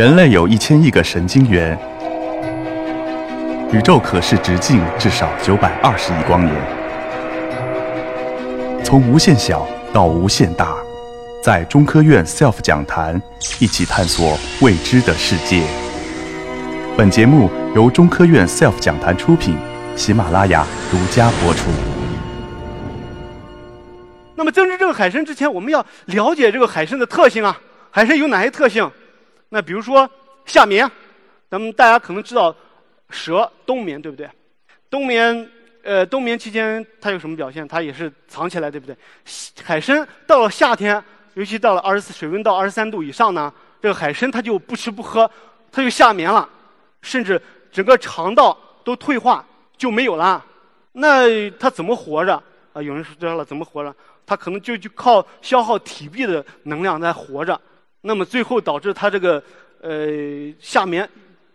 人类有一千亿个神经元，宇宙可视直径至少九百二十亿光年。从无限小到无限大，在中科院 SELF 讲坛一起探索未知的世界。本节目由中科院 SELF 讲坛出品，喜马拉雅独家播出。那么，增知这个海参之前，我们要了解这个海参的特性啊。海参有哪些特性？那比如说夏眠，咱们大家可能知道蛇冬眠，对不对？冬眠，呃，冬眠期间它有什么表现？它也是藏起来，对不对？海参到了夏天，尤其到了二十四水温到二十三度以上呢，这个海参它就不吃不喝，它就夏眠了，甚至整个肠道都退化就没有了。那它怎么活着？啊，有人说知道了，怎么活着？它可能就就靠消耗体壁的能量在活着。那么最后导致它这个呃下眠，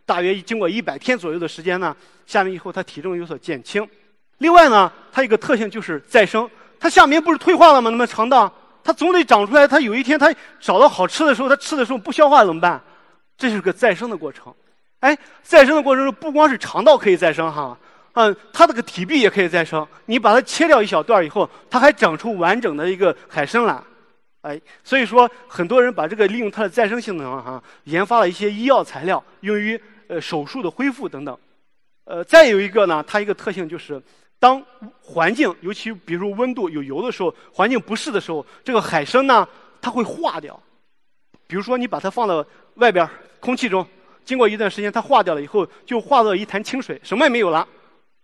大约经过一百天左右的时间呢，下面以后它体重有所减轻。另外呢，它一个特性就是再生。它下面不是退化了吗？那么肠道它总得长出来。它有一天它找到好吃的时候，它吃的时候不消化怎么办？这是个再生的过程。哎，再生的过程中不光是肠道可以再生哈，嗯，它这个体壁也可以再生。你把它切掉一小段以后，它还长出完整的一个海参来。哎，所以说很多人把这个利用它的再生性能哈，研发了一些医药材料，用于呃手术的恢复等等。呃，再有一个呢，它一个特性就是，当环境尤其比如温度有油的时候，环境不适的时候，这个海参呢它会化掉。比如说你把它放到外边空气中，经过一段时间它化掉了以后，就化作一潭清水，什么也没有了，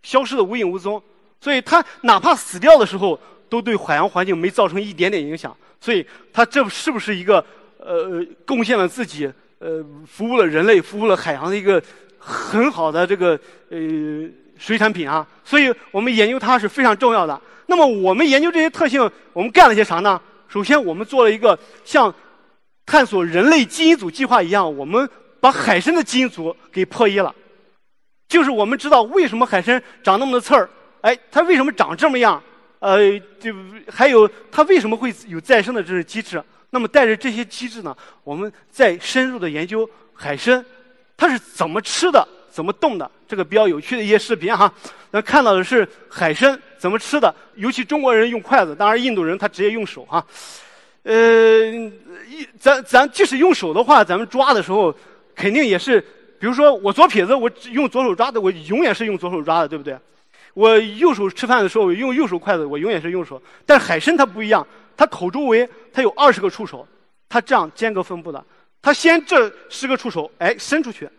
消失的无影无踪。所以它哪怕死掉的时候，都对海洋环境没造成一点点影响。所以，它这是不是一个呃贡献了自己呃服务了人类、服务了海洋的一个很好的这个呃水产品啊？所以我们研究它是非常重要的。那么，我们研究这些特性，我们干了些啥呢？首先，我们做了一个像探索人类基因组计划一样，我们把海参的基因组给破译了。就是我们知道为什么海参长那么多刺儿，哎，它为什么长这么样？呃，就还有它为什么会有再生的这种机制？那么带着这些机制呢，我们再深入的研究海参，它是怎么吃的，怎么动的？这个比较有趣的一些视频哈。咱看到的是海参怎么吃的，尤其中国人用筷子，当然印度人他直接用手哈。呃，一咱咱即使用手的话，咱们抓的时候肯定也是，比如说我左撇子，我用左手抓的，我永远是用左手抓的，对不对？我右手吃饭的时候我用右手筷子，我永远是右手。但是海参它不一样，它口周围它有二十个触手，它这样间隔分布的。它先这十个触手，哎，伸出去，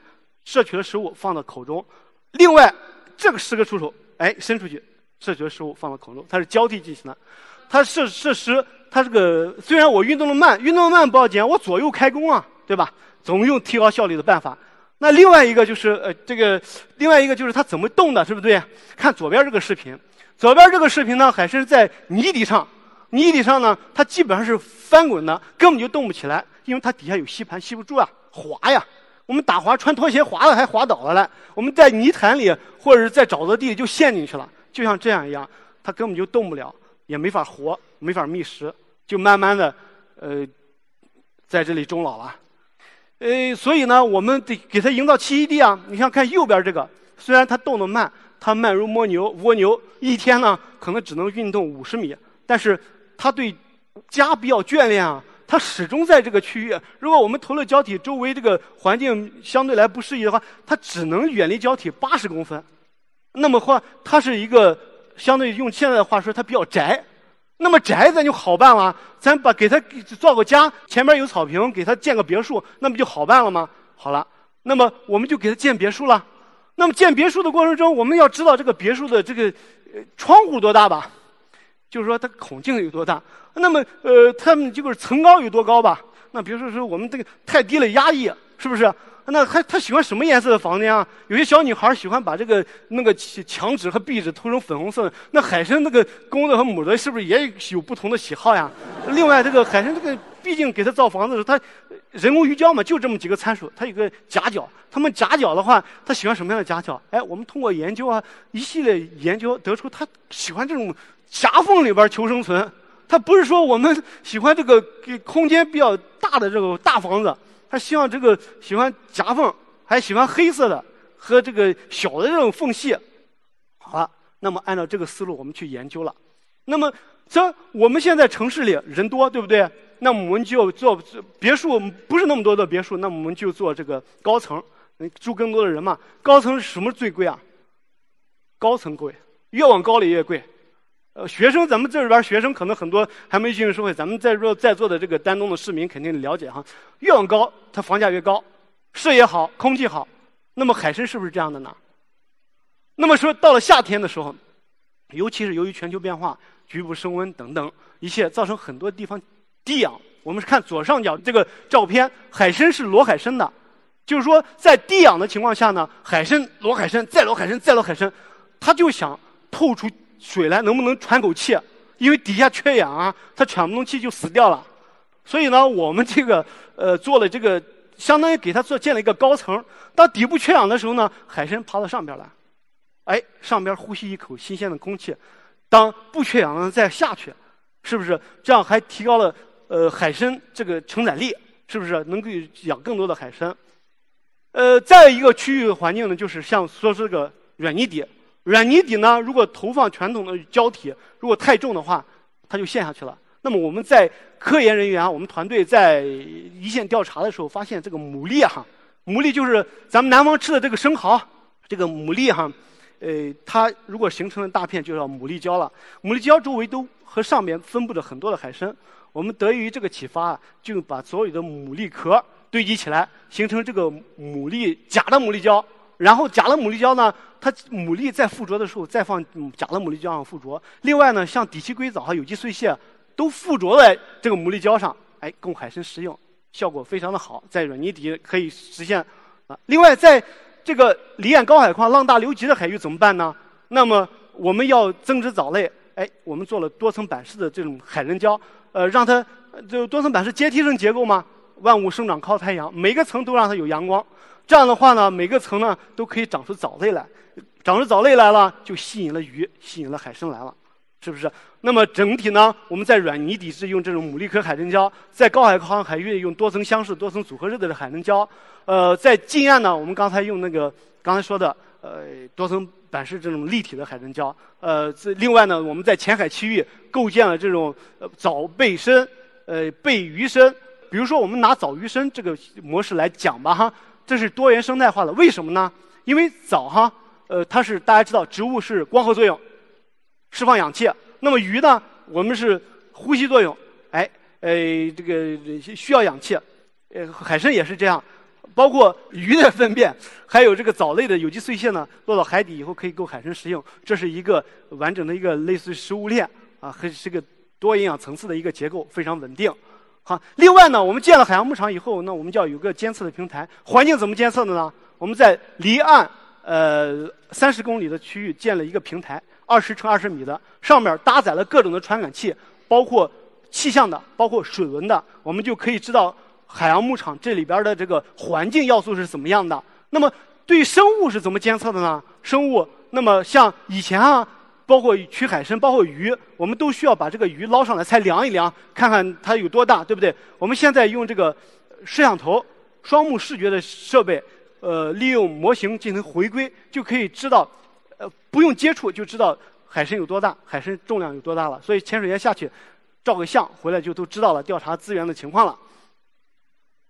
摄取了食物放到口中；另外这个十个触手，哎，伸出去，摄取了食物放到口中。它是交替进行的。它摄摄食，它这个虽然我运动的慢，运动的慢不要紧，我左右开弓啊，对吧？总用提高效率的办法。那另外一个就是呃，这个另外一个就是它怎么动的，是不对？看左边这个视频，左边这个视频呢，海参在泥底上，泥底上呢，它基本上是翻滚的，根本就动不起来，因为它底下有吸盘吸不住啊，滑呀。我们打滑穿拖鞋滑了还滑倒了嘞。我们在泥潭里或者是在沼泽地里就陷进去了，就像这样一样，它根本就动不了，也没法活，没法觅食，就慢慢的呃在这里终老了。呃，所以呢，我们得给它营造栖息地啊。你像看右边这个，虽然它动得慢，它慢如蜗牛，蜗牛一天呢可能只能运动五十米，但是它对家比较眷恋啊，它始终在这个区域。如果我们投了胶体，周围这个环境相对来不适宜的话，它只能远离胶体八十公分。那么话，它是一个相对用现在的话说，它比较宅。那么宅咱就好办了，咱把给他造个家，前面有草坪，给他建个别墅，那不就好办了吗？好了，那么我们就给他建别墅了。那么建别墅的过程中，我们要知道这个别墅的这个窗户多大吧？就是说它孔径有多大？那么呃，它们就是层高有多高吧？那比如说说我们这个太低了压抑，是不是？那他他喜欢什么颜色的房间啊？有些小女孩喜欢把这个那个墙纸和壁纸涂成粉红色。那海参那个公的和母的，是不是也有不同的喜好呀？另外，这个海参这个毕竟给它造房子的时候，它人工鱼胶嘛，就这么几个参数。它有个夹角，它们夹角的话，它喜欢什么样的夹角？哎，我们通过研究啊，一系列研究得出，它喜欢这种夹缝里边求生存。它不是说我们喜欢这个给空间比较大的这个大房子。他希望这个喜欢夹缝，还喜欢黑色的和这个小的这种缝隙。好了，那么按照这个思路，我们去研究了。那么，这我们现在城市里人多，对不对？那么我们就做别墅，不是那么多的别墅，那我们就做这个高层，住更多的人嘛。高层什么最贵啊？高层贵，越往高里越贵。呃，学生，咱们这里边学生可能很多还没进入社会，咱们在座在座的这个丹东的市民肯定了解哈。越往高，它房价越高，视野好，空气好。那么海参是不是这样的呢？那么说到了夏天的时候，尤其是由于全球变化、局部升温等等一切，造成很多地方低氧。我们是看左上角这个照片，海参是裸海参的，就是说在低氧的情况下呢，海参裸海参再裸海参再裸海参，它就想透出。水来能不能喘口气？因为底下缺氧啊，它喘不动气就死掉了。所以呢，我们这个呃做了这个，相当于给它做建了一个高层。当底部缺氧的时候呢，海参爬到上边来，哎，上边呼吸一口新鲜的空气。当不缺氧了再下去，是不是？这样还提高了呃海参这个承载力，是不是？能够养更多的海参。呃，再一个区域环境呢，就是像说这个软泥底。软泥底呢，如果投放传统的胶体，如果太重的话，它就陷下去了。那么我们在科研人员，我们团队在一线调查的时候，发现这个牡蛎哈，牡蛎就是咱们南方吃的这个生蚝，这个牡蛎哈，呃，它如果形成了大片，就叫牡蛎礁了。牡蛎礁周围都和上面分布着很多的海参。我们得益于这个启发，就把所有的牡蛎壳堆积起来，形成这个牡蛎假的牡蛎礁。然后假的牡蛎胶呢，它牡蛎在附着的时候再放假的牡蛎胶上附着。另外呢，像底栖硅藻和有机碎屑都附着在这个牡蛎胶上，哎，供海参食用，效果非常的好，在软泥底可以实现。啊，另外在这个离岸高海况、浪大流急的海域怎么办呢？那么我们要增殖藻类，哎，我们做了多层板式的这种海人胶，呃，让它就多层板式阶梯式结构嘛，万物生长靠太阳，每个层都让它有阳光。这样的话呢，每个层呢都可以长出藻类来，长出藻类来了，就吸引了鱼，吸引了海参来了，是不是？那么整体呢，我们在软泥底质用这种牡蛎壳海参胶，在高海况海域用多层相似、多层组合式的海参胶。呃，在近岸呢，我们刚才用那个刚才说的呃多层板式这种立体的海参胶。呃，这另外呢，我们在浅海区域构建了这种藻背身、呃背鱼身。比如说，我们拿藻鱼身这个模式来讲吧，哈。这是多元生态化的，为什么呢？因为藻哈，呃，它是大家知道，植物是光合作用，释放氧气。那么鱼呢，我们是呼吸作用，哎，呃，这个需要氧气。呃，海参也是这样，包括鱼的粪便，还有这个藻类的有机碎屑呢，落到海底以后可以供海参食用。这是一个完整的一个类似食物链啊，和是个多营养层次的一个结构，非常稳定。好，另外呢，我们建了海洋牧场以后，那我们就要有个监测的平台。环境怎么监测的呢？我们在离岸呃三十公里的区域建了一个平台，二十乘二十米的，上面搭载了各种的传感器，包括气象的，包括水文的，我们就可以知道海洋牧场这里边的这个环境要素是怎么样的。那么对生物是怎么监测的呢？生物，那么像以前啊。包括取海参，包括鱼，我们都需要把这个鱼捞上来，才量一量，看看它有多大，对不对？我们现在用这个摄像头、双目视觉的设备，呃，利用模型进行回归，就可以知道，呃，不用接触就知道海参有多大，海参重量有多大了。所以潜水员下去照个相，回来就都知道了调查资源的情况了。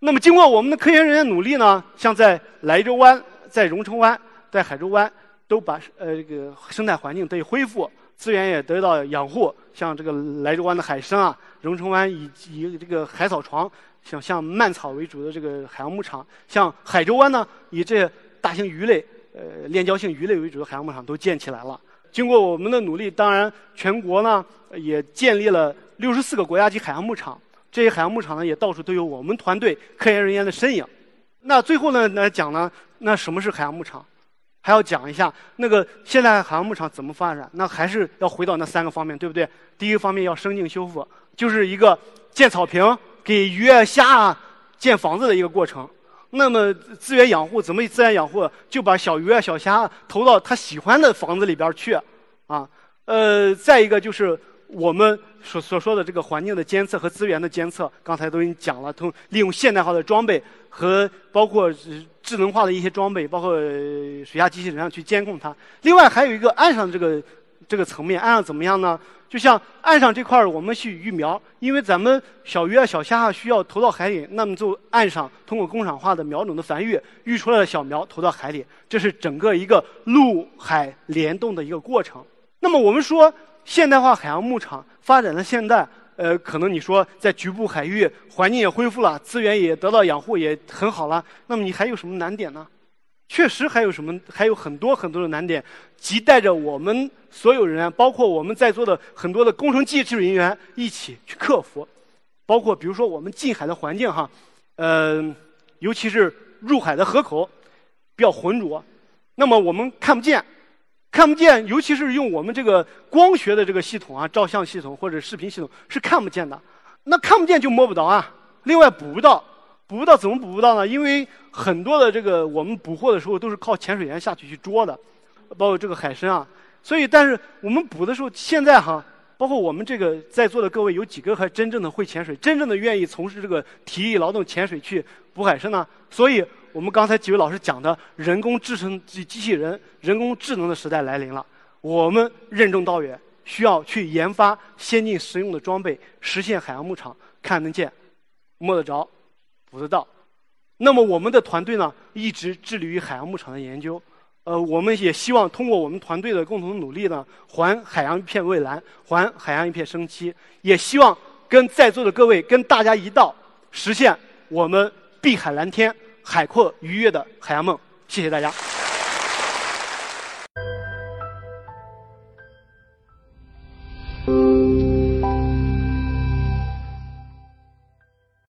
那么，经过我们的科研人员努力呢，像在莱州湾、在荣成湾、在海州湾。都把呃这个生态环境得以恢复，资源也得到养护。像这个莱州湾的海参啊，荣成湾以以这个海草床，像像蔓草为主的这个海洋牧场，像海州湾呢，以这大型鱼类、呃链胶性鱼类为主的海洋牧场都建起来了。经过我们的努力，当然全国呢也建立了六十四个国家级海洋牧场，这些海洋牧场呢也到处都有我们团队科研人员的身影。那最后呢来讲呢，那什么是海洋牧场？还要讲一下那个现在海洋牧场怎么发展？那还是要回到那三个方面，对不对？第一个方面要生境修复，就是一个建草坪、给鱼啊、虾啊建房子的一个过程。那么资源养护怎么自然养护？就把小鱼啊、小虾投到他喜欢的房子里边去，啊，呃，再一个就是我们所所说的这个环境的监测和资源的监测，刚才都已经讲了，通利用现代化的装备和包括智能化的一些装备，包括水下机器人上去监控它。另外还有一个岸上这个这个层面，岸上怎么样呢？就像岸上这块儿，我们去育苗，因为咱们小鱼啊、小虾啊需要投到海里，那么就岸上通过工厂化的苗种的繁育，育出来的小苗投到海里，这是整个一个陆海联动的一个过程。那么我们说，现代化海洋牧场发展到现代，呃，可能你说在局部海域环境也恢复了，资源也得到养护也很好了，那么你还有什么难点呢？确实还有什么？还有很多很多的难点，亟待着我们所有人，包括我们在座的很多的工程技术人员一起去克服。包括比如说我们近海的环境哈，呃，尤其是入海的河口比较浑浊，那么我们看不见，看不见，尤其是用我们这个光学的这个系统啊，照相系统或者视频系统是看不见的。那看不见就摸不着啊，另外捕不到。捕不到怎么捕不到呢？因为很多的这个我们捕获的时候都是靠潜水员下去去捉的，包括这个海参啊。所以，但是我们捕的时候，现在哈，包括我们这个在座的各位，有几个还真正的会潜水，真正的愿意从事这个体力劳动潜水去捕海参呢？所以我们刚才几位老师讲的人工智能机机器人、人工智能的时代来临了，我们任重道远，需要去研发先进实用的装备，实现海洋牧场看得见、摸得着。捕得到，那么我们的团队呢，一直致力于海洋牧场的研究。呃，我们也希望通过我们团队的共同努力呢，还海洋一片蔚蓝，还海洋一片生机。也希望跟在座的各位，跟大家一道，实现我们碧海蓝天、海阔鱼跃的海洋梦。谢谢大家。